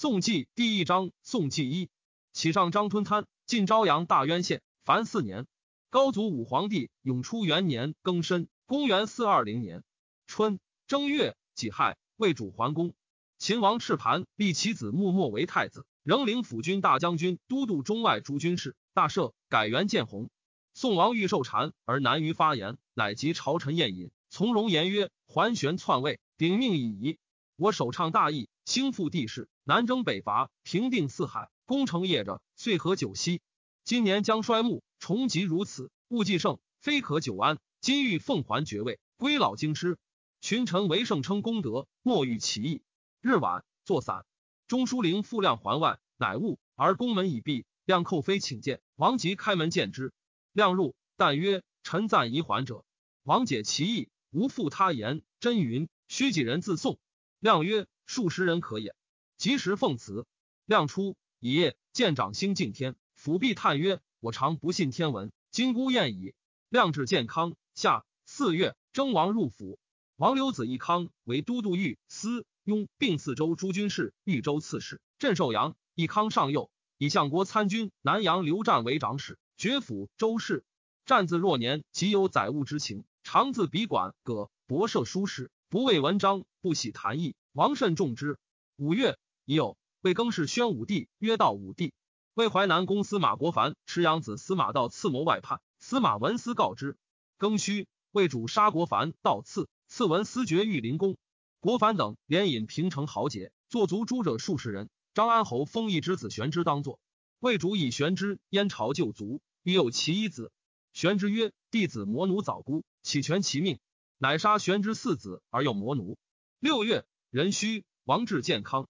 宋纪第一章，宋纪一，启上张春贪，晋昭阳大渊县，凡四年。高祖武皇帝永初元年庚申，公元四二零年春正月己亥，为主桓公。秦王赤盘立其子穆墨为太子，仍领辅军大将军、都督中外诸军事，大赦，改元建弘。宋王欲受禅而难于发言，乃及朝臣宴饮，从容言曰：“桓玄篡位，鼎命已移。我首倡大义，兴复帝室。”南征北伐，平定四海，功成业者，遂和九锡。今年将衰木，重疾如此，物既盛，非可久安。今欲奉还爵位，归老京师。群臣为圣称功德，莫欲其意。日晚作散，中书令傅亮环外，乃悟，而宫门已闭。亮叩飞请见，王吉开门见之。亮入，但曰：“臣赞宜还者。”王解其意，无复他言。真云：“须几人自送。”亮曰：“数十人可也。”及时奉辞，亮出一夜，见长星敬天，抚臂叹曰：“我常不信天文，今孤验矣。”亮至健康。下四月，征王入府，王刘子义康为都督御司雍，并四州诸军事、豫州刺史。镇寿阳，义康上右，以相国参军南阳刘湛为长史，爵府周氏。湛自若年，极有载物之情，常自笔馆葛博涉书史，不畏文章，不喜谈议。王甚重之。五月。已有魏更氏宣武帝约道武帝，魏淮南公司马国凡持养子司马道刺谋外叛，司马文思告之。庚戌，魏主杀国凡道刺，刺文思爵御林公。国凡等连引平城豪杰，坐族诸者数十人。张安侯封义之子玄之当作。魏主以玄之燕朝旧族，欲有其一子。玄之曰：“弟子魔奴早孤，岂全其命？”乃杀玄之四子而又魔奴。六月，壬戌，王至健康。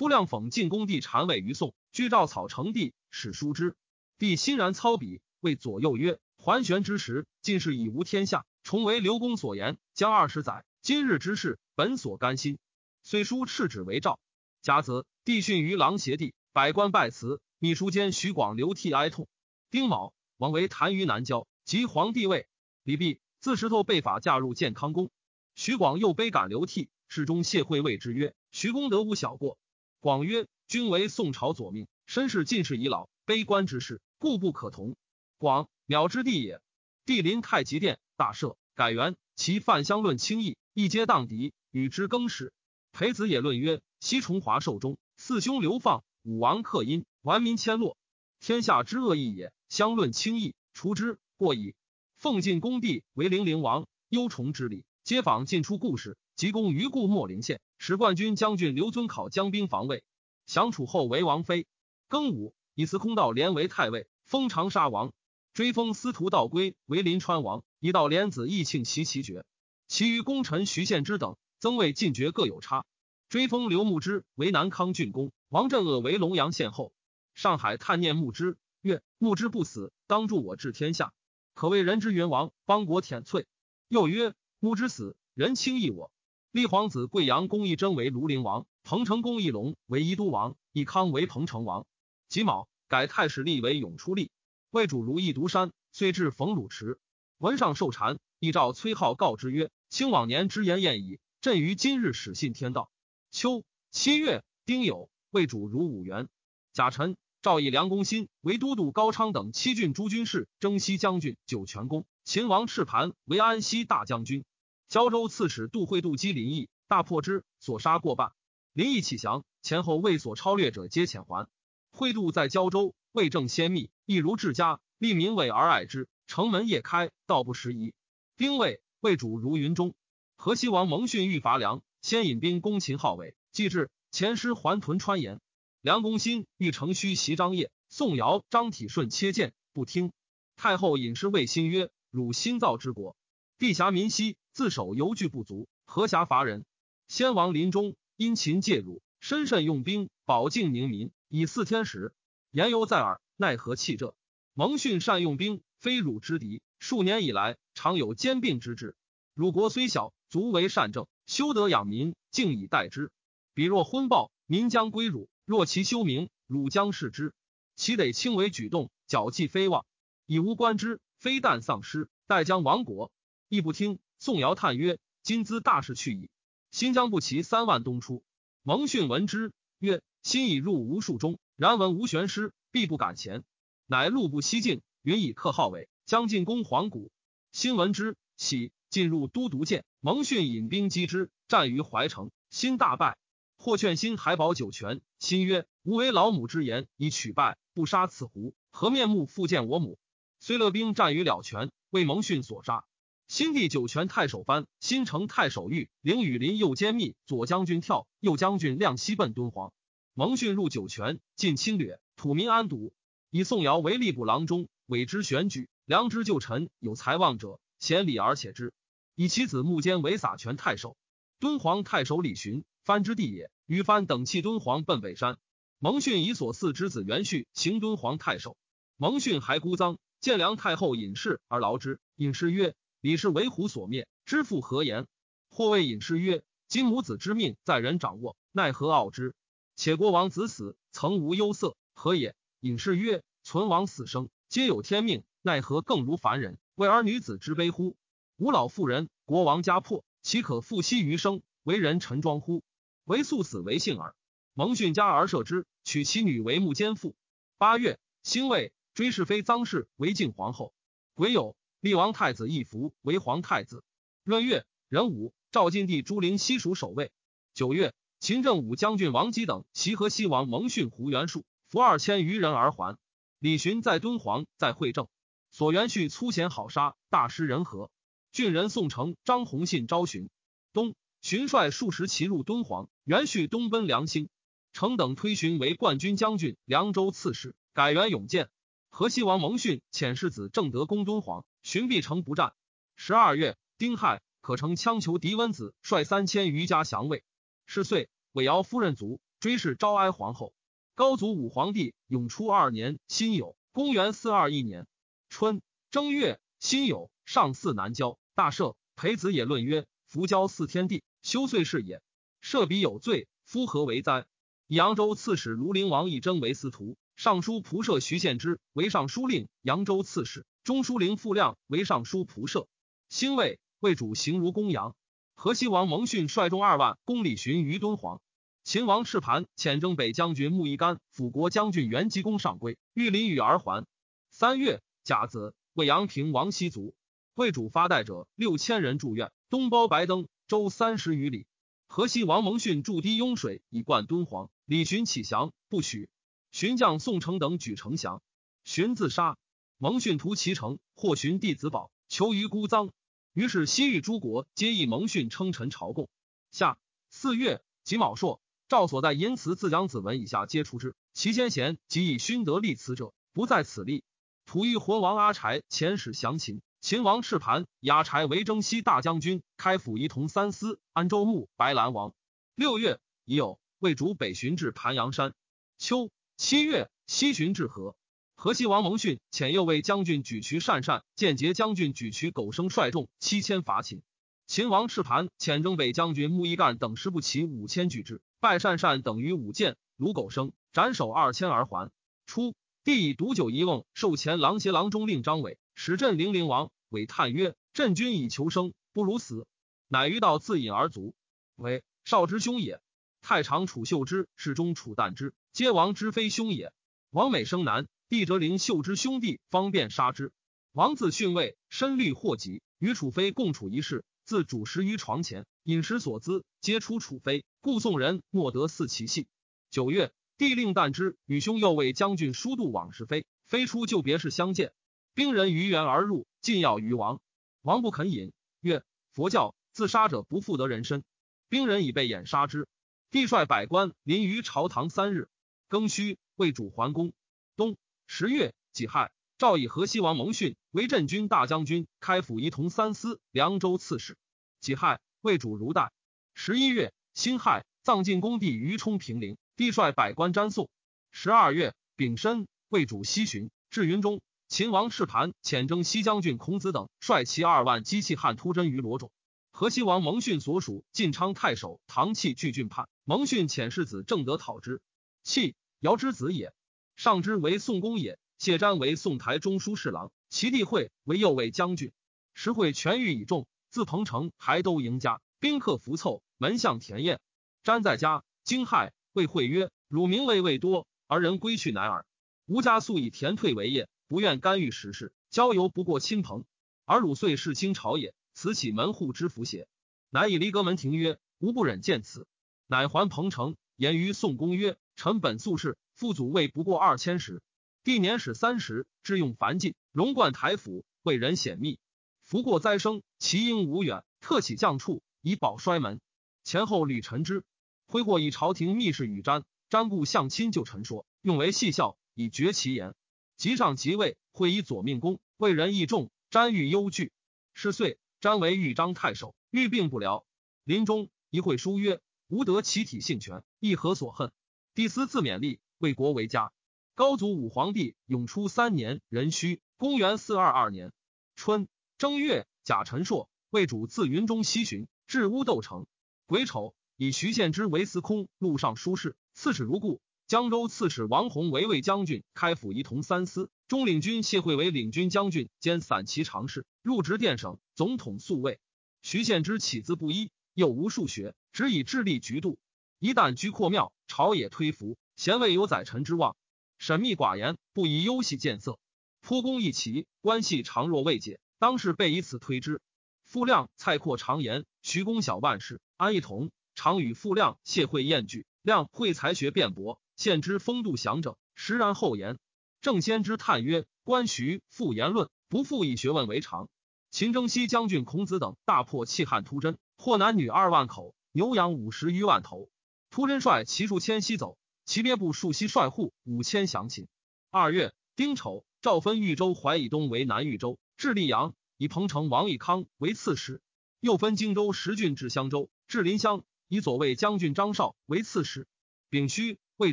夫亮讽晋恭帝禅位于宋，居赵草成帝，史书之。帝欣然操笔，谓左右曰：“桓玄之时，晋士已无天下，重为刘公所言，将二十载。今日之事，本所甘心。虽书敕旨为诏。甲子，帝训于郎邪帝，百官拜辞。秘书监徐广流涕哀痛。丁卯，王为谭于南郊，即皇帝位。李弼自石头被法嫁入建康宫。徐广又悲感流涕，侍中谢惠谓之曰：“徐公德无小过。”广曰：“君为宋朝左命，身世进士已老，悲观之事，故不可同。”广渺之地也。帝临太极殿，大赦，改元。其犯相论轻易，一皆荡敌，与之更始。裴子也论曰：“西崇华寿终，四兄流放，武王克殷，顽民迁落，天下之恶义也。相论轻易，除之过矣。”奉晋恭帝为零陵王，忧崇之礼，街坊进出故事，即攻于故秣陵县。使冠军将军刘遵考将兵防卫，降楚后为王妃。庚午，以司空道连为太尉，封长沙王。追封司徒道归为临川王，以道连子义庆袭其爵。其余功臣徐献之等，增位进爵各有差。追封刘牧之为南康郡公，王镇恶为龙阳县侯。上海探念牧之，曰：牧之不死，当助我治天下，可谓人之云王，邦国舔瘁。又曰：牧之死，人轻易我。立皇子贵阳公义真为庐陵王，彭城公义龙为宜都王，义康为彭城王。己卯，改太史立为永初立。魏主如意独山，遂至冯鲁池。文上受禅，亦召崔浩告之曰：“卿往年之言晏矣，朕于今日始信天道。”秋七月丁酉，魏主如五元。甲辰，赵以梁公新为都督高昌等七郡诸军事、征西将军、酒泉公。秦王赤盘为安西大将军。胶州刺史杜会杜击林毅，大破之，所杀过半。林毅起降，前后为所超略者皆遣还。会杜在胶州，为政先密，一如治家，利民委而爱之。城门夜开，道不拾遗。丁未，魏主如云中。河西王蒙逊欲伐梁，先引兵攻秦号尾，既至，前师还屯川沿。梁公新欲乘虚袭张掖，宋尧、张体顺切谏，不听。太后引师魏新曰：“汝新造之国。”地狭民稀，自守犹惧不足，何暇伐人？先王临终，因秦介入，深慎用兵，保境宁民，以四天时。言犹在耳，奈何弃这？蒙逊善用兵，非汝之敌。数年以来，常有兼并之志。汝国虽小，足为善政，修德养民，静以待之。彼若昏暴，民将归汝；若其修明，汝将视之。其得轻为举动，矫计非望，以无官之，非但丧失，待将亡国。亦不听。宋尧叹曰：“今兹大事去矣。新疆不齐三万东出。”蒙逊闻之曰：“心已入无数中，然闻无玄师，必不敢前。乃路不西进，云以克号为将进攻黄谷。新闻之喜，进入都督监。蒙逊引兵击之，战于怀城，新大败。或劝新还保九泉，新曰：“吾为老母之言，以取败，不杀此狐，何面目复见我母？”虽勒兵战于了泉，为蒙逊所杀。新帝九泉太守藩，新城太守玉，凌羽林右监密，左将军跳，右将军亮西奔敦煌。蒙逊入九泉，尽侵略，土民安堵。以宋尧为吏部郎中，委之选举，良知旧臣有才望者，贤礼而且之。以其子穆坚为洒泉太守。敦煌太守李寻，藩之地也。于藩等弃敦煌，奔北山。蒙逊以所嗣之子元绪行敦煌太守。蒙逊还孤臧，见梁太后隐士而劳之。隐士曰。李氏为虎所灭，知父何言？或谓隐士曰：“今母子之命在人掌握，奈何傲之？且国王子死，曾无忧色，何也？”隐士曰：“存亡死生，皆有天命，奈何更如凡人？为儿女子之悲乎？吾老妇人，国王家破，岂可复息余生？为人臣庄乎？唯素死为幸耳。”蒙逊家而赦之，娶其女为穆监妇。八月，兴未追是非臧氏为晋皇后。癸酉。立王太子义福为皇太子。闰月壬午，赵晋帝朱灵西蜀守卫。九月，秦政武将军王基等齐河西王蒙逊胡元术，俘二千余人而还。李寻在敦煌，在会政。所元绪粗贤好杀，大失人和。郡人宋城张弘信招寻。东寻率数十骑入敦煌，元绪东奔梁兴。程等推寻为冠军将军、凉州刺史，改元永建。河西王蒙逊遣世子正德攻敦煌。寻必城不战。十二月，丁亥，可乘羌求狄温子率三千余家降魏。是岁，韦瑶夫人卒，追谥昭哀皇后。高祖武皇帝永初二年辛酉，公元四二一年春正月辛酉，上巳南郊，大赦。裴子也论曰：“夫交四天地，修岁是也。赦彼有罪，夫何为哉？”扬州刺史庐陵王义征为司徒，尚书仆射徐献之为尚书令，扬州刺史。中书令傅亮为尚书仆射，兴魏，魏主行如公羊。河西王蒙逊率众二万攻李寻于敦煌。秦王赤盘遣征北将军穆一干、辅国将军元吉公上归，欲临羽而还。三月甲子，魏阳平王西卒。魏主发代者六千人驻院，东包白登，周三十余里。河西王蒙逊筑堤拥水以灌敦煌，李寻起降，不许。寻将宋城等举城降，寻自杀。蒙逊屠其城，或寻弟子宝，求于孤臧。于是西域诸国皆以蒙逊称臣朝贡。下四月己卯朔，赵所在淫辞自讲子文以下皆出之。其先贤及以勋德立辞者，不在此例。吐欲活王阿柴遣使降秦，秦王赤盘雅柴为征西大将军，开府仪同三司，安州牧、白兰王。六月已有魏主北巡至盘阳山。秋七月西巡至河。河西王蒙逊遣右卫将军举渠善善、间节将军举渠苟生率众七千伐秦。秦王赤盘遣征北将军穆一干等十步骑五千拒之，败善善等于五箭，卢苟生斩首二千而还。初，帝以毒酒一瓮，授前郎协郎中令张伟，使镇零陵王。伟叹曰：“朕君以求生，不如死。”乃于道自饮而卒。为少之兄也。太常楚秀之、侍中楚旦之，皆王之非兄也。王美生男。帝哲灵秀之兄弟方便杀之。王自逊位，身虑祸及，与楚妃共处一室，自主食于床前，饮食所资皆出楚妃，故宋人莫得似其戏。九月，帝令旦之与兄右卫将军疏度往事妃，飞出就别事相见。兵人逾垣而入，进要于王，王不肯饮，曰：“佛教自杀者不复得人身。”兵人已被掩杀之。帝率百官临于朝堂三日，庚戌，为主桓公。冬。十月己亥，诏以河西王蒙逊为镇军大将军，开府仪同三司、凉州刺史。己亥，魏主如代。十一月辛亥，葬晋恭帝于冲平陵，帝率百官瞻送。十二月丙申，魏主西巡至云中，秦王赤盘遣征西将军孔子等率其二万机器汉突真于罗种。河西王蒙逊所属晋昌太守唐契据郡叛，蒙逊遣世子正德讨之。契尧之子也。上之为宋公也，谢瞻为宋台中书侍郎，其弟惠为右卫将军。时会权欲以众，自彭城还都迎家，宾客服凑，门向田宴。瞻在家，惊骇，谓惠曰：“汝名位未多，而人归去难耳。吾家素以田退为业，不愿干预时事，交游不过亲朋。而汝遂是清朝也，此岂门户之福邪？乃以离阁门庭曰：吾不忍见此。乃还彭城，言于宋公曰：臣本素士，父祖位不过二千石。帝年始三十，知用繁进，荣冠台府，为人显密。福过灾生，其应无远，特起将处，以保衰门。前后屡陈之，挥霍以朝廷密事与瞻，瞻故相亲就臣说，用为细笑，以绝其言。即上即位，会以左命公，为人义重。詹欲忧惧，是岁，詹为豫章太守，欲病不疗。临终一会书曰：“吾得其体性权，亦何所恨？”帝思自勉励，为国为家。高祖武皇帝永初三年壬戌，公元四二二年春正月，甲辰朔，魏主自云中西巡，至乌窦城。癸丑，以徐献之为司空、录尚书事，刺史如故。江州刺史王弘为魏将军，开府仪同三司。中领军谢惠为领军将军兼散骑常侍，入职殿省，总统宿卫。徐献之起自不一，又无数学，只以智力局度。一旦居阔庙，朝野推服，贤位有宰臣之望。审密寡言，不以优细见色。颇公一奇，关系常若未解，当是被以此推之。傅亮、蔡括常言，徐公小万事，安一同常与傅亮、谢惠宴聚。亮会才学辩驳，献之风度详整，实然后言。郑先之叹曰：“关徐复言论，不复以学问为常。”秦征西将军孔子等大破气汉突真，获男女二万口，牛羊五十余万头。突真率骑数千西走，其别部数西率户五千降秦。二月丁丑，诏分豫州淮以东为南豫州，至溧阳，以彭城王义康为刺史；又分荆州十郡至襄州，至临湘，以左卫将军张绍为刺史。丙戌，魏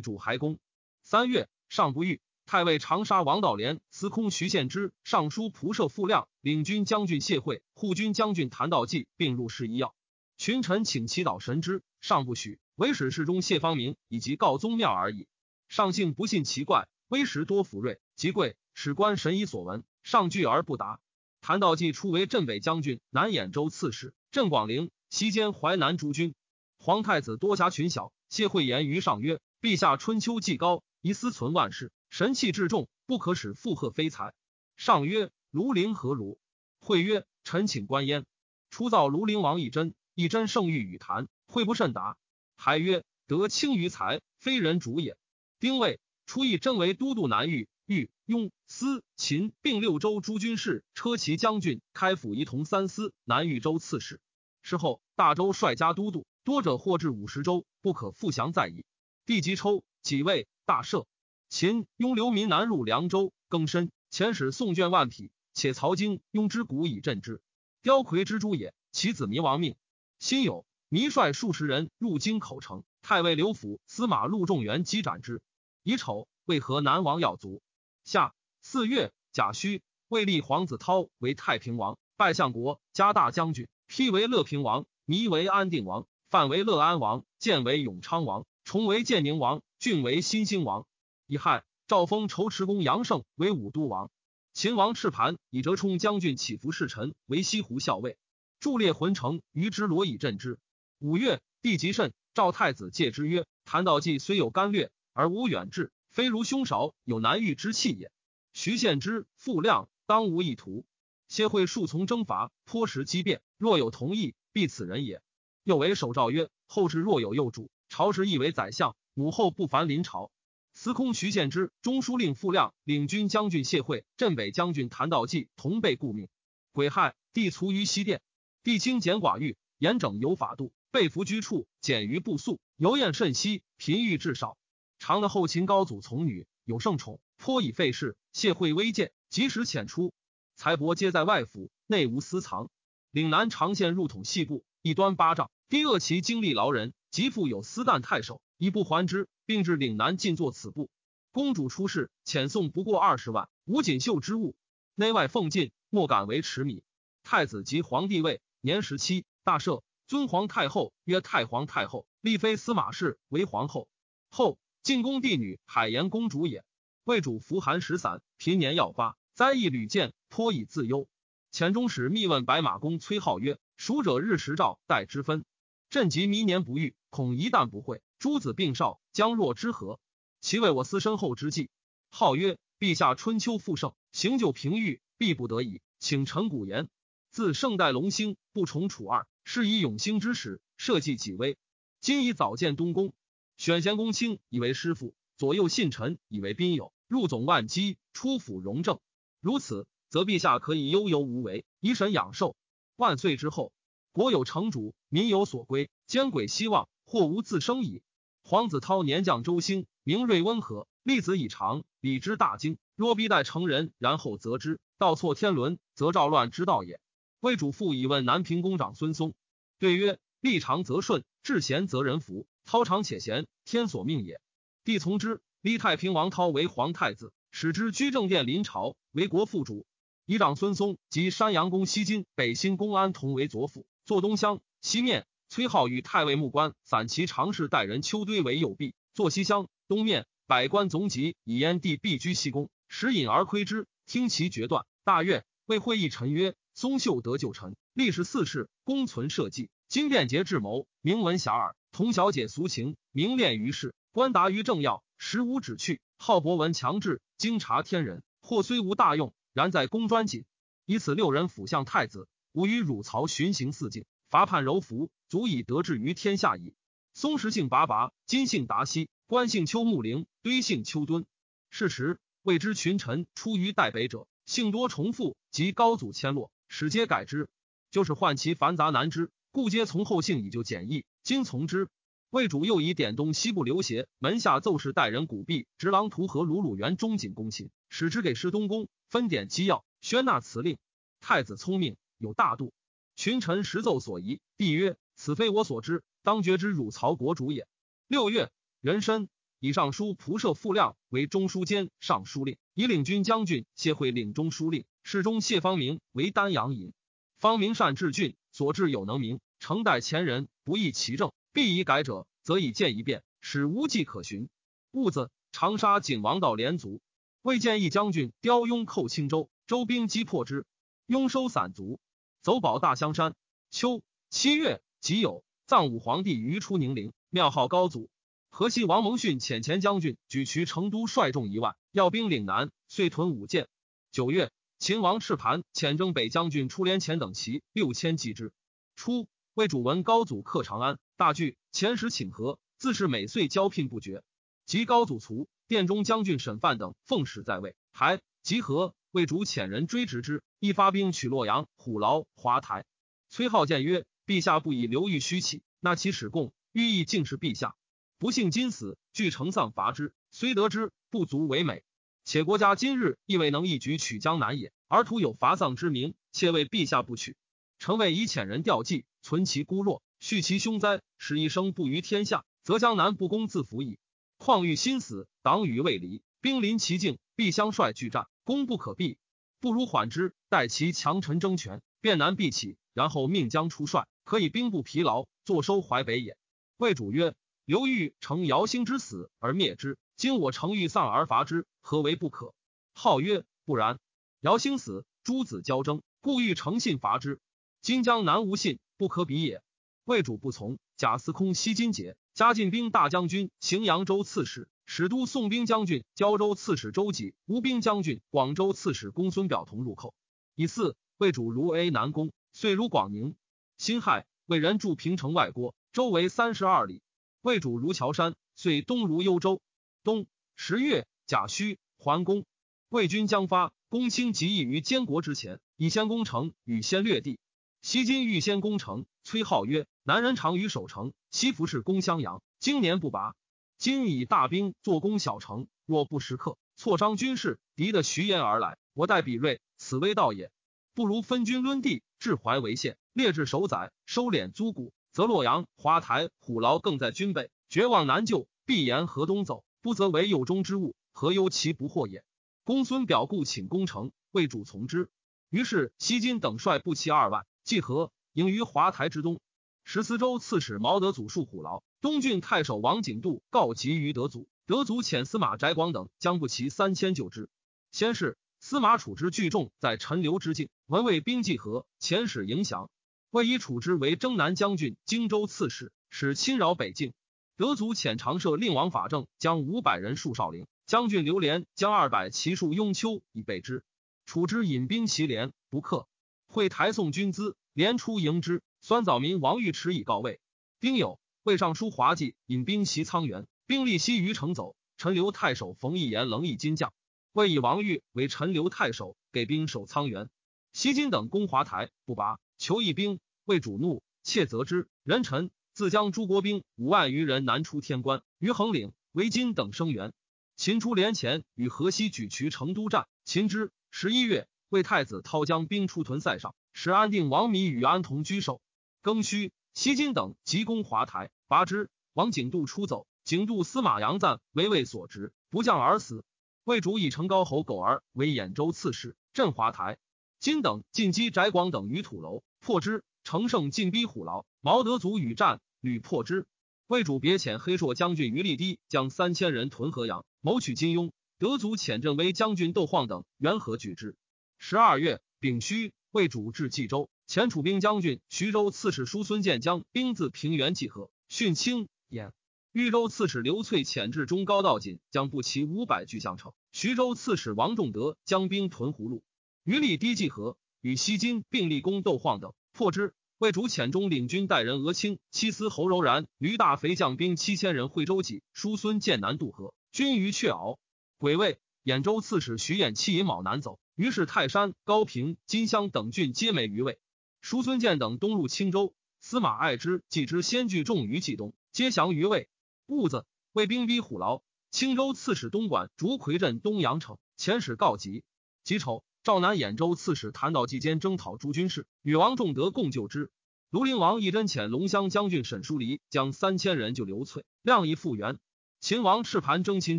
主还公。三月，上不遇。太尉长沙王道廉、司空徐献之、尚书仆射傅亮、领军将军谢惠、护军将军谭道济并入侍医要。群臣请祈祷神之，尚不许。唯使侍中谢方明以及告宗庙而已。上幸不信奇怪，微时多福瑞，即贵史官神以所闻，上拒而不答。谭道济初为镇北将军、南兖州刺史，镇广陵，西兼淮南诸军。皇太子多侠群小，谢惠言于上曰：“陛下春秋既高，宜思存万世。”神气至重，不可使附和非才。上曰：“庐陵何如？”惠曰：“臣请观焉。”初造庐陵王一真，一真圣誉与谈，会不甚达。还曰：“得轻于才，非人主也。”丁未，初一真为都督南豫、豫、雍、司、秦并六州诸军事，车骑将军，开府仪同三司，南豫州刺史。事后大周率家都督，多者或至五十州，不可复降在矣。帝即抽几位，大赦。秦雍流民南入凉州，更深。遣使送卷万匹，且曹京雍之谷以镇之。雕魁之诸也，其子弥亡命。辛酉，弥率数十人入京口城，太尉刘府、司马陆仲元击斩之。乙丑，为河南王要卒。夏四月，甲戌，魏立皇子涛为太平王，拜相国，加大将军。批为乐平王，弥为安定王，范为乐安王，建为永昌王，崇为建宁王，郡为新兴王。乙亥，诏封仇池公杨胜为武都王。秦王赤盘以折冲将军起伏侍臣为西湖校尉。驻列浑城于之罗以镇之。五月，帝极甚，赵太子戒之曰：“谭道济虽有干略，而无远志，非如兄韶有难遇之气也。徐献之、傅亮当无一图。谢惠数从征伐，颇识机变，若有同意，必此人也。又为守诏曰：后世若有幼主，朝时亦为宰相，母后不凡临朝。”司空徐献之、中书令傅亮、领军将军谢惠、镇北将军谭道济同被顾命。癸亥，帝卒于西殿。帝清简寡欲，严整有法度，被服居处，简于不素，游宴甚稀，贫欲至少。常的后秦高祖从女，有圣宠，颇以费事。谢惠微贱，及时遣出，财帛皆在外府，内无私藏。岭南长线入统细部，一端八丈。帝恶其精力劳人，及复有私旦太守，以不还之。并至岭南尽作此部。公主出世，遣送不过二十万吴锦绣之物，内外奉进，莫敢为持米。太子及皇帝位，年十七，大赦，尊皇太后曰太皇太后，立妃司马氏为皇后。后进宫帝女海盐公主也。魏主服寒食散，贫年要发，灾异屡见，颇以自忧。前中使密问白马公崔浩曰：“蜀者日食诏待之分，朕及弥年不遇，恐一旦不会，诸子病少，将若之何？其为我思身后之计。号曰：陛下春秋复盛，行就平愈，必不得已，请陈古言。自圣代隆兴，不重楚二，是以永兴之始，社稷己微。今以早见东宫，选贤公卿以为师傅，左右信臣以为宾友，入总万机，出府容政。如此，则陛下可以悠游无为，以神养寿。万岁之后，国有成主，民有所归，奸鬼希望，或无自生矣。黄子韬年将周兴，明锐温和，立子以长，礼之大经。若必待成人，然后择之，道错天伦，则赵乱之道也。魏主父以问南平公长孙嵩，对曰：“立长则顺，治贤则人服。操长且贤，天所命也。”帝从之，立太平王涛为皇太子，使之居正殿临朝，为国父主。以长孙嵩及山阳公西金、北新公安同为左辅，坐东乡。西面，崔浩与太尉木官散骑常侍代人邱堆为右弼，坐西乡。东面，百官总集以燕帝避居西宫，时饮而窥之，听其决断。大悦，为会议臣曰。松秀得旧臣，历时四世，功存社稷，经便捷智谋，名闻遐迩。同小姐俗情，名练于世，官达于政要，实无止去。好博闻强志，经察天人，或虽无大用，然在公专谨。以此六人辅相太子，吾与汝曹巡行四境，伐叛柔服，足以得志于天下矣。松石姓拔拔，今姓达西，官姓丘木陵，堆姓丘敦。是时，未知群臣出于代北者，姓多重复，及高祖迁落。使皆改之，就是患其繁杂难之，故皆从后性以就简易。今从之，魏主又以点东西部刘协门下奏事代人古弼直郎图和鲁鲁元中锦公卿，使之给师东宫分典机要，宣纳辞令。太子聪明，有大度，群臣实奏所疑。帝曰：“此非我所知，当决之汝曹国主也。”六月，壬申，以上书仆射傅亮为中书监、尚书令，以领军将军谢会领中书令。侍中谢方明为丹阳尹，方明善治郡，所治有能名，承代前人，不易其政，必以改者，则以见一变，使无迹可寻。戊子长沙景王道连卒，未见一将军雕雍寇青州，周兵击破之，雍收散卒，走保大香山。秋七月己酉，葬武皇帝于出宁陵，庙号高祖。河西王蒙逊遣前将军举渠成都，率众一万，要兵岭南，遂屯五箭。九月。秦王赤盘遣征北将军出连前等骑六千击之。初，魏主闻高祖克长安，大惧，遣使请和，自是每岁交聘不绝。及高祖卒，殿中将军沈范等奉使在位，还集合，魏主遣人追执之，一发兵取洛阳、虎牢、华台。崔浩谏曰：“陛下不以刘裕虚起，纳其使贡，寓意竟是陛下。不幸今死，俱成丧伐之，虽得之，不足为美。”且国家今日亦未能一举取江南也，而徒有伐丧之名，且为陛下不取。臣为以遣人吊祭，存其孤弱，恤其凶灾，使一生不于天下，则江南不攻自服矣。况欲心死，党羽未离，兵临其境，必相率拒战，攻不可避，不如缓之，待其强臣争权，便难必起，然后命将出帅，可以兵不疲劳，坐收淮北也。魏主曰：刘豫乘姚兴之死而灭之。今我诚欲丧而伐之，何为不可？号曰不然。姚兴死，诸子交争，故欲诚信伐之。今江南无信，不可比也。魏主不从。贾司空西金节，加进兵大将军、荥阳州刺史、使都宋兵将军、胶州刺史周济、吴兵将军、广州刺史公孙表同入寇。以四，魏主如 A 南宫，遂如广宁。辛亥，魏人驻平城外郭，周围三十二里。魏主如乔山，遂东如幽州。冬十月，甲戌，桓公魏军将发，公卿即义于监国之前，以先攻城，与先略地。西今欲先攻城，崔浩曰：“南人常于守城，西服是攻襄阳，经年不拔。今以大兵坐攻小城，若不时刻，挫伤军士，敌的徐延而来，我待比锐，此危道也。不如分军抡地，置淮为县，列置守宰，收敛租谷，则洛阳、华台、虎牢更在军备，绝望难救，必沿河东走。”不则为右中之物，何忧其不获也？公孙表故请攻城，魏主从之。于是西金等率步骑二万，济河迎于华台之东。十四州刺史毛德祖戍虎牢，东郡太守王景度告急于德祖，德祖遣司马翟广等将步骑三千救之。先是，司马处之聚众在陈留之境，闻魏兵济河，遣使迎降。魏以楚之为征南将军、荆州刺史。使侵扰北境。德祖遣长社令王法正将五百人戍少陵，将军刘连将二百骑戍雍丘以备之。楚之引兵齐连，不克。会台送军资，连出迎之。酸枣民王玉池以告慰。丁酉，魏尚书华稽引兵袭沧源，兵力西于城走。陈留太守冯义言冷以金将，魏以王玉为陈留太守，给兵守沧源。西金等攻华台，不拔，求义兵。魏主怒，窃责之。人臣。自将诸国兵五万余人南出天关，于横岭、为金等声援。秦出连前，与河西举渠成都战。秦之十一月，魏太子涛将兵出屯塞上，使安定王弥与安同居守。庚戌，西金等急攻华台，拔之。王景度出走，景度司马杨赞为魏所执，不降而死。魏主以成高侯苟儿为兖州刺史，镇华台。金等进击翟广等于土楼，破之。乘胜进逼虎牢，毛德祖与战。屡破之，魏主别遣黑硕将军于立低将三千人屯河阳，谋取金庸。德祖遣镇威将军窦晃等援河拒之。十二月丙戌，魏主至冀州，前楚兵将军徐州刺史叔孙建将兵自平原济河，训清兖。豫州刺史刘粹遣至中高道锦将步骑五百拒相城。徐州刺史王仲德将兵屯葫芦。于立低济河，与西金并立功窦晃等，破之。魏主遣中领军带人俄清七司侯柔然驴大肥将兵七千人惠州济，叔孙剑南渡河，军于雀鳌。癸未，兖州刺史徐衍弃尹卯南走，于是泰山、高平、金乡等郡皆没于魏。叔孙建等东入青州，司马爱之、季之先聚众于冀东，皆降于魏。戊子，魏兵逼虎牢，青州刺史东莞竹葵镇东阳城，遣使告急。己丑。赵南兖州刺史谭道济间征讨诸军事，与王仲德共救之。庐陵王义真遣龙骧将军沈叔离将三千人救刘粹，亮以复原。秦王赤盘征秦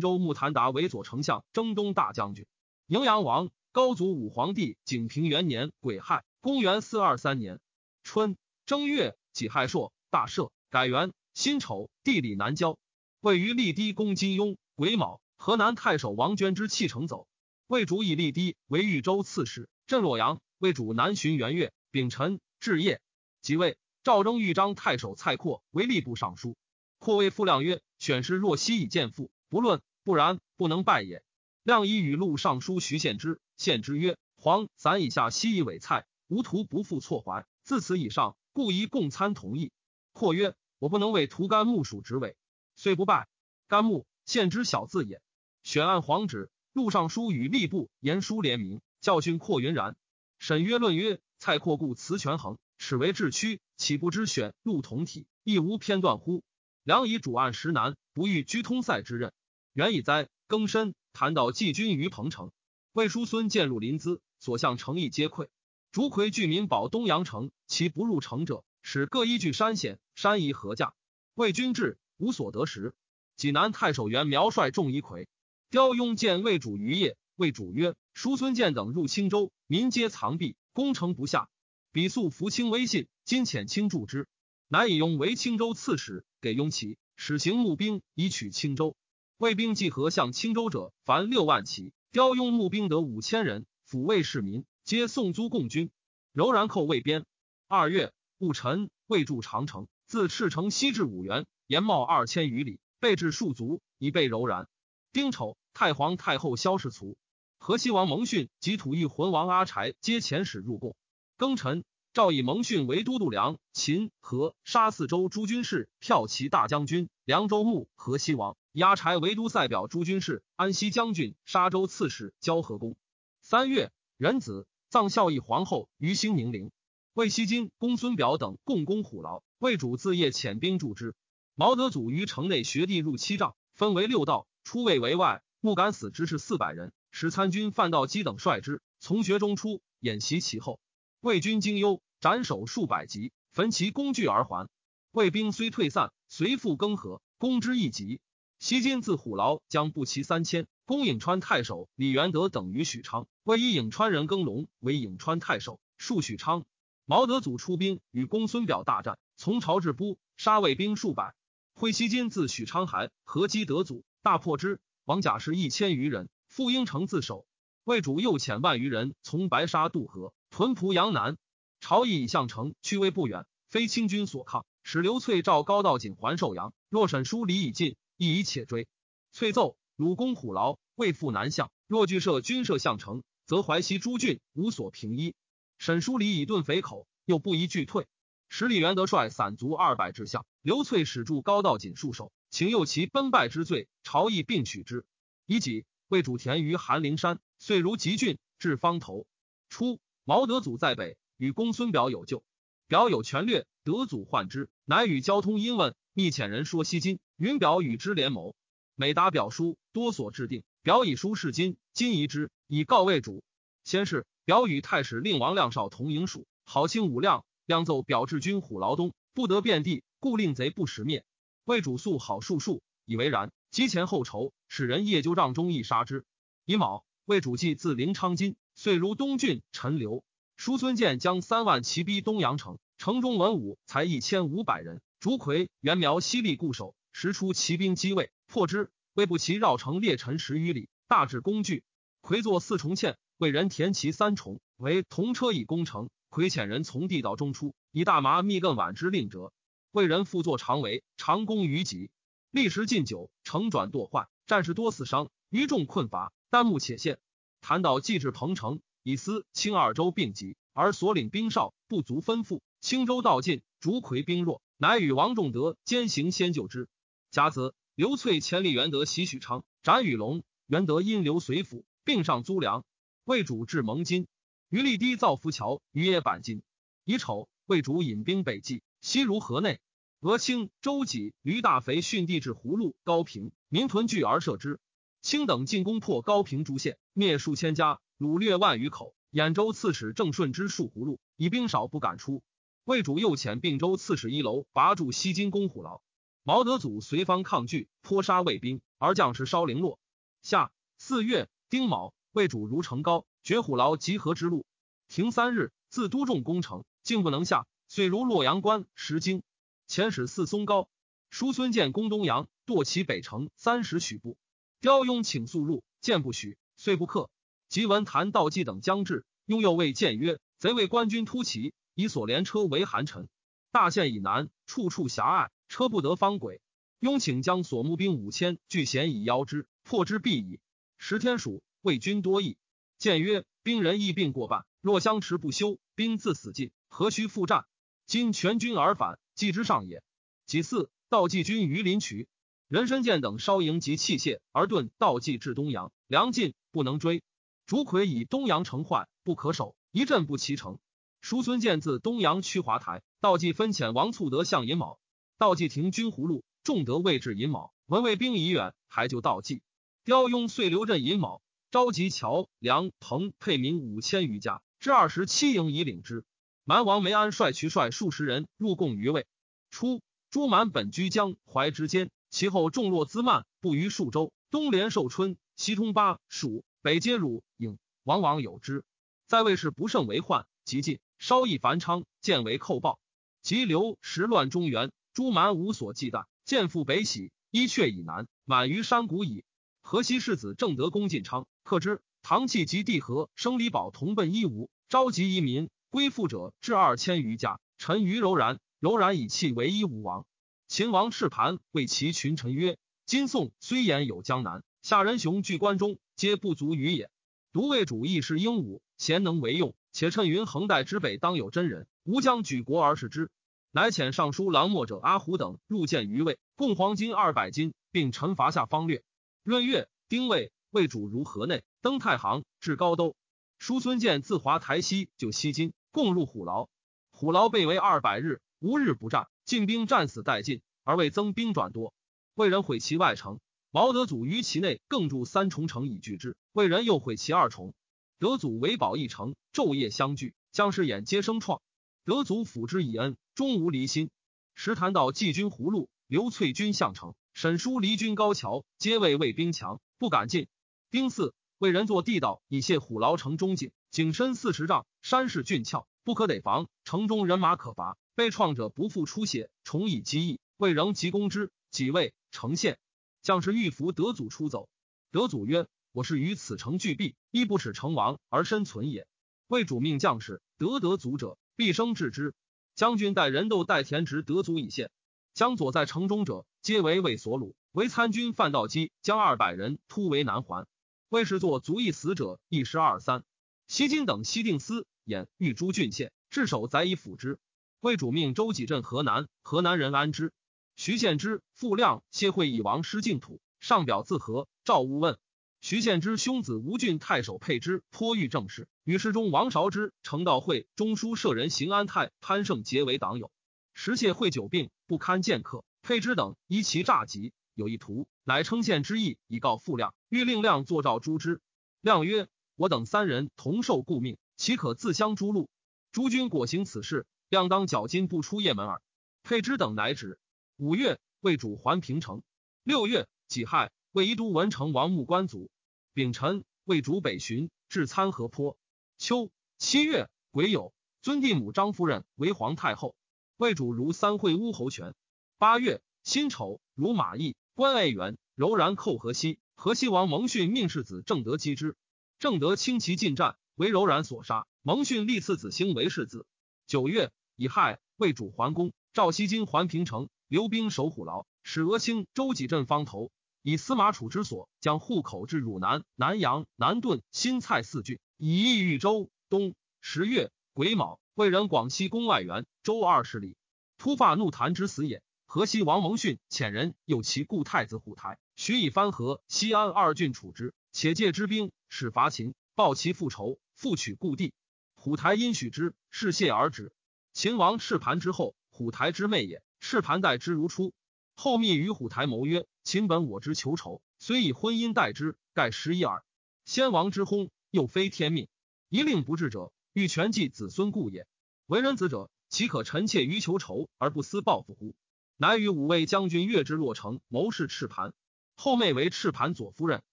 州穆谭达为左丞相，征东大将军。荥阳王高祖武皇帝景平元年癸亥，公元四二三年春正月己亥朔，大赦，改元。辛丑，地理南郊，位于立低攻金庸。癸卯，河南太守王娟之弃城走。魏主以立低为豫州刺史，镇洛阳。魏主南巡元月，丙辰至夜，即位。赵征豫章太守蔡括为吏部尚书。括谓傅亮曰：“选师若昔以见父，不论，不然，不能拜也。”亮以语录尚书徐献之，献之曰：“皇散以下悉以委蔡，无徒不复错怀。自此以上，故宜共参同意。”括曰：“我不能为图干木属职位，虽不拜。干木献之小字也。”选按皇旨。陆尚书与吏部言书联名，教训阔云然。沈约论曰：蔡括故辞权衡，耻为智屈，岂不知选陆同体，亦无偏断乎？良以主案实难，不欲居通塞之任。原以哉，更深谈到季军于彭城，魏叔孙渐入临淄，所向诚意皆溃。竹葵据民保东阳城，其不入城者，使各依据山险，山夷何价？魏军至，无所得时。济南太守袁苗率众一魁。刁雍见魏主于业，魏主曰：“叔孙建等入青州，民皆藏币，攻城不下。彼素服清威信，今遣卿助之，乃以雍为青州刺史，给雍骑，使行募兵以取青州。魏兵济河向青州者，凡六万骑。刁雍募兵得五千人，抚慰市民，皆送租共军。柔然寇魏边。二月戊辰，魏筑长城，自赤城西至五原，延茂二千余里，备至数卒，以备柔然。丁丑。太皇太后萧氏卒，河西王蒙逊及吐欲浑王阿柴皆遣使入贡。庚辰，诏以蒙逊为都督梁、秦、河、沙四州诸军事，骠骑大将军、凉州牧、河西王；以阿柴为都塞表诸军事，安西将军、沙州刺史，交河公。三月，壬子，葬孝义皇后于兴宁陵。魏西金、公孙表等共攻虎牢，魏主自夜遣兵助之。毛德祖于城内学地入七丈，分为六道，出魏为外。不敢死之士四百人，使参军范道基等率之，从学中出，演习其后。魏军惊忧，斩首数百级，焚其工具而还。魏兵虽退散，随复更合，攻之一急。西金自虎牢将步骑三千，攻颍川太守李元德等于许昌，魏以颍川人耕龙为颍川太守，戍许昌。毛德祖出兵与公孙表大战，从朝至都，杀魏兵数百。会西金自许昌还，合击德祖，大破之。王甲士一千余人，赴应城自守。魏主又遣万余人从白沙渡河，屯濮阳南。朝议以向城，去魏不远，非清军所抗，使刘粹召高道锦还寿阳。若沈书礼已尽，亦以且追。遂奏：鲁公虎牢，未复南向。若据设军设项城，则淮西诸郡无所平依。沈书礼以顿肥口，又不宜拒退。十里元德率散卒二百至相，刘粹使助高道锦戍守，请诱其奔败之罪，朝议并许之。以己为主田于寒陵山，遂如吉郡至方头。初，毛德祖在北，与公孙表有旧，表有权略，德祖患之，乃与交通因问，密遣人说西金，云表与之联谋。每答表书，多所制定。表以书示金，金疑之，以告魏主。先是，表与太史令王亮少同营属，好轻武亮。亮奏表至军虎牢东，不得遍地，故令贼不食灭。魏主素好术数，以为然。积前后仇，使人夜就帐中，亦杀之。乙卯，魏主计自临昌津，遂如东郡陈留。叔孙建将三万骑逼东阳城，城中文武才一千五百人。竹葵、袁苗犀利固守，时出骑兵击魏，破之。魏不齐绕城列陈十余里，大致工具。魁作四重堑，为人填其三重，为铜车以攻城。魁遣人从地道中出，以大麻密亘挽之令折。魏人复作长围，长攻于己。历时近久，城转堕坏，战士多死伤，余众困乏，旦暮且陷。谭岛既至彭城，以思清二州并集，而所领兵少，不足分付。青州道尽，竹魁兵弱，乃与王仲德兼行先救之。甲子，刘粹千里元德袭许昌，斩与龙。元德因留随府，并上租粮。魏主至蒙金。于立堤造浮桥，于野板金。乙丑，魏主引兵北济，西如河内。俄清、周济、驴大肥训地至葫芦、高平，民屯聚而射之。清等进攻破高平诸县，灭数千家，掳掠万余口。兖州刺史郑顺之戍葫芦，以兵少不敢出。魏主又遣并州刺史一楼拔住西京攻虎牢。毛德祖随方抗拒，颇杀魏兵，而将士稍零落。夏四月丁卯，魏主如城高。绝虎牢集合之路，停三日，自都众攻城，竟不能下，遂如洛阳关石经。遣使四松高，叔孙建攻东阳，堕其北城三十许步。刁雍请速入，见不许，遂不克。即闻谭道济等将至，雍又谓谏曰：“贼为官军突骑，以所连车为寒陈。大县以南，处处狭隘，车不得方轨。雍请将所募兵五千，据险以邀之，破之必矣。十天数，魏军多益。”谏曰：“兵人疫病过半，若相持不休，兵自死尽，何须复战？今全军而返，计之上也。”己巳，道济军于临渠，人参剑等稍营及器械，而遁道济至东阳，粮尽不能追。竹魁以东阳城坏，不可守，一阵不齐城。叔孙建自东阳趋华台，道济分遣王促德向尹卯，道济停军葫芦，众德未至尹卯，闻魏兵已远，还救道济。刁雍遂留镇尹卯。召集乔梁彭沛民五千余家，至二十七营以领之。蛮王梅安率渠率数十人入贡于魏。初，朱蛮本居江淮之间，其后众落资慢，不逾数州。东连寿春，西通巴蜀，北接汝颍，往往有之。在魏时不胜为患，极尽，稍益繁昌，见为寇报。及刘时乱中原，朱蛮无所忌惮，见复北徙，伊阙以南，满于山谷矣。河西世子正德公晋昌。克之，唐契及帝和生李宝同奔伊吴，召集移民归附者至二千余家。臣于柔然，柔然以弃为伊吾王。秦王赤盘谓其群臣曰：“今宋虽言有江南，下人雄据关中，皆不足与也。独魏主义是英武，贤能为用，且趁云横带之北当有真人，吾将举国而视之。”乃遣尚书郎墨者阿虎等入见于魏，共黄金二百斤，并陈伐下方略。闰月，丁未。魏主如河内，登太行，至高都。叔孙建自华台西就西津，共入虎牢。虎牢被围二百日，无日不战，进兵战死殆尽，而未增兵转多。魏人毁其外城，毛德祖于其内更筑三重城以拒之。魏人又毁其二重，德祖为保一城，昼夜相聚，将士眼皆生创。德祖抚之以恩，终无离心。时谈到季军葫芦，刘粹军项城，沈叔离军高桥，皆谓魏兵强，不敢进。丁巳，魏人作地道以泄虎牢城中井，井深四十丈，山势峻峭，不可得防。城中人马可拔，被创者不复出血，重以击役。魏仍急攻之，几位城陷，将士欲扶德祖出走。德祖曰：“我是于此城拒壁，亦不使成亡而身存也。魏主命将士得德祖者，必生治之。将军带人斗代田直得足以献。将左在城中者，皆为魏所虏。为参军范道基将二百人突围南还。魏氏作足以死者一十二三。西京等西定司演豫诸郡县，至守宰以辅之。魏主命周济镇河南，河南人安之。徐献之、傅亮谢会以王失净土，上表自和。赵勿问。徐献之兄子吴郡太守佩之颇遇正事，与世中王韶之、成道会中书舍人邢安泰、潘胜结为党友。时谢会久病，不堪见客，佩之等依其诈疾，有一图，乃称献之意，以告傅亮，欲令亮作诏诛之。亮曰：“我等三人同受故命，岂可自相诛戮？诸君果行此事，亮当绞金不出夜门耳。”配之等乃止。五月，魏主还平城。六月，己亥。魏宜都文成王穆官卒，丙辰，魏主北巡，至参河坡。秋七月，癸酉，尊帝母张夫人为皇太后。魏主如三会乌侯权。八月，辛丑，如马邑，关爱元，柔然寇河西。河西王蒙逊命世子正德击之，正德轻骑进战，为柔然所杀。蒙逊立次子兴为世子。九月，乙亥，魏主桓公，赵西京还平城，留兵守虎牢，使俄卿周济镇方头。以司马楚之所将户口至汝南、南阳、南顿、新蔡四郡，以益豫州。冬十月癸卯，魏人广西宫外援周二十里，突发怒谈之死也。河西王蒙逊遣人诱其故太子虎台，许以番河、西安二郡处之，且借之兵，使伐秦，报其复仇，复取故地。虎台因许之，是谢而止。秦王赤盘之后，虎台之妹也。赤盘待之如初。后密与虎台谋曰：“秦本我之求仇，虽以婚姻待之，盖时已耳。先王之薨，又非天命，一令不治者，欲全继子孙故也。为人子者，岂可臣妾于求仇而不思报复乎？”乃与五位将军越之洛城，谋士赤盘。后妹为赤盘左夫人，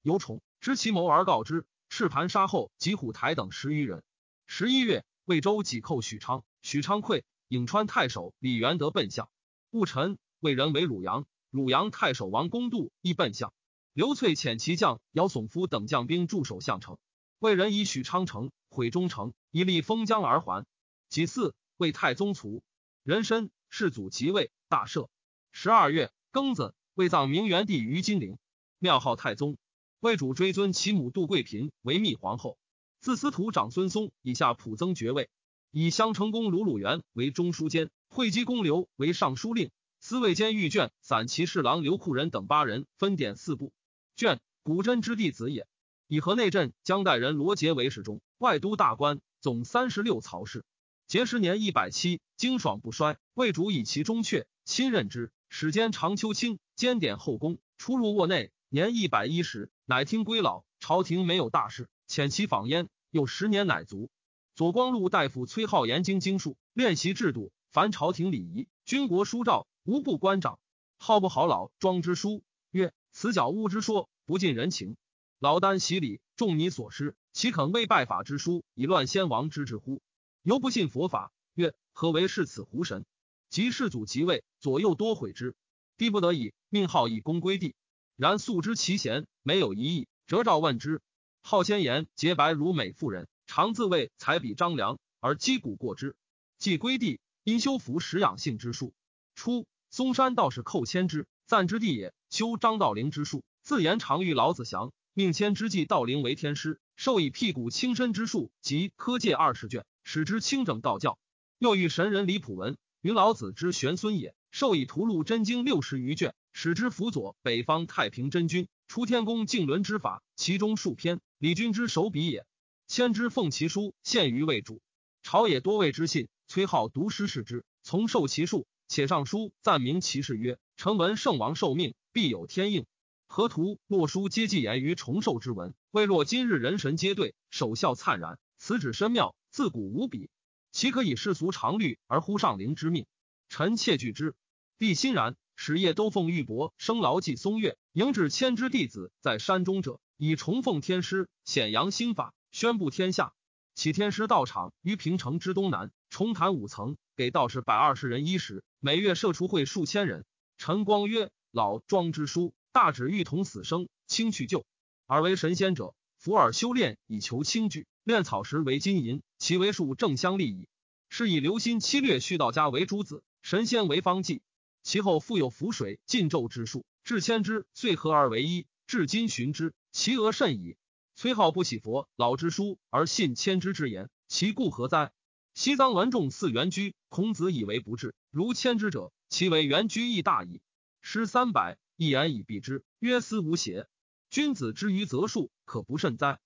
尤宠，知其谋而告之。赤盘杀后，及虎台等十余人。十一月，魏州己寇许昌，许昌溃，颍川太守李元德奔相，戊辰。魏人为鲁阳，鲁阳太守王公度亦奔相。刘粹遣其将姚耸夫等将兵驻守项城。魏人以许昌城毁中城，以立封疆而还。己巳，魏太宗卒，人参世祖即位，大赦。十二月庚子，魏葬明元帝于金陵，庙号太宗。魏主追尊其母杜贵嫔为密皇后。自司徒长孙嵩以下普增爵位，以襄城公鲁鲁元为中书监，会稽公刘为尚书令。司卫监御卷散骑侍郎刘库仁等八人分典四部。卷古真之弟子也。以河内镇江代人罗杰为侍中，外都大官，总三十六曹氏。节时年一百七，精爽不衰。魏主以其忠阙亲任之，始兼长秋卿，兼典后宫。出入卧内，年一百一十，乃听归老。朝廷没有大事，遣其访焉。又十年，乃卒。左光禄大夫崔浩研经经术，练习制度，凡朝廷礼仪、军国书诏。无不官长，好不好老庄之书曰：“此矫污之说，不近人情。老丹洗礼，重你所失，岂肯为拜法之书以乱先王之治乎？犹不信佛法，曰：何为是此胡神？及世祖即位，左右多毁之，逼不得已，命号以公归地。然素知其贤，没有一义，折诏问之。好先言洁白如美妇人，常自谓才比张良，而击鼓过之。既归地，因修福实养性之术。初。”嵩山道士寇谦之，赞之地也。修张道陵之术，自言常遇老子祥，命谦之计道陵为天师，授以辟谷轻身之术及科戒二十卷，使之清整道教。又遇神人李普文，云老子之玄孙也，授以屠戮真经六十余卷，使之辅佐北方太平真君。出天宫敬伦之法，其中数篇，李君之手笔也。谦之奉其书，献于魏主，朝野多谓之信。崔浩读诗视之，从受其术。且上书赞明其事曰：“臣闻圣王受命，必有天应。河图洛书皆寄言于重寿之文。未若今日人神皆对，守孝灿然，此旨深妙，自古无比。岂可以世俗常虑而忽上灵之命？臣妾惧之。必欣然。始夜都奉玉帛，生劳祭松月，迎旨千之弟子在山中者，以重奉天师，显扬心法，宣布天下。启天师道场于平城之东南，重坛五层，给道士百二十人衣食。”每月设出会数千人。陈光曰：“老庄之书，大指欲同死生，轻去旧。而为神仙者，伏尔修炼以求清具。炼草时为金银，其为数正相利矣。是以留心七略续道家为诸子，神仙为方剂。其后复有浮水禁咒之术，至千之，遂合而为一。至今寻之，其额甚矣。崔浩不喜佛老之书，而信千之之言，其故何哉？西藏文仲嗣元居，孔子以为不至，如千之者，其为元居亦大矣。诗三百，一言以蔽之，曰思无邪。君子之于则数，可不甚哉？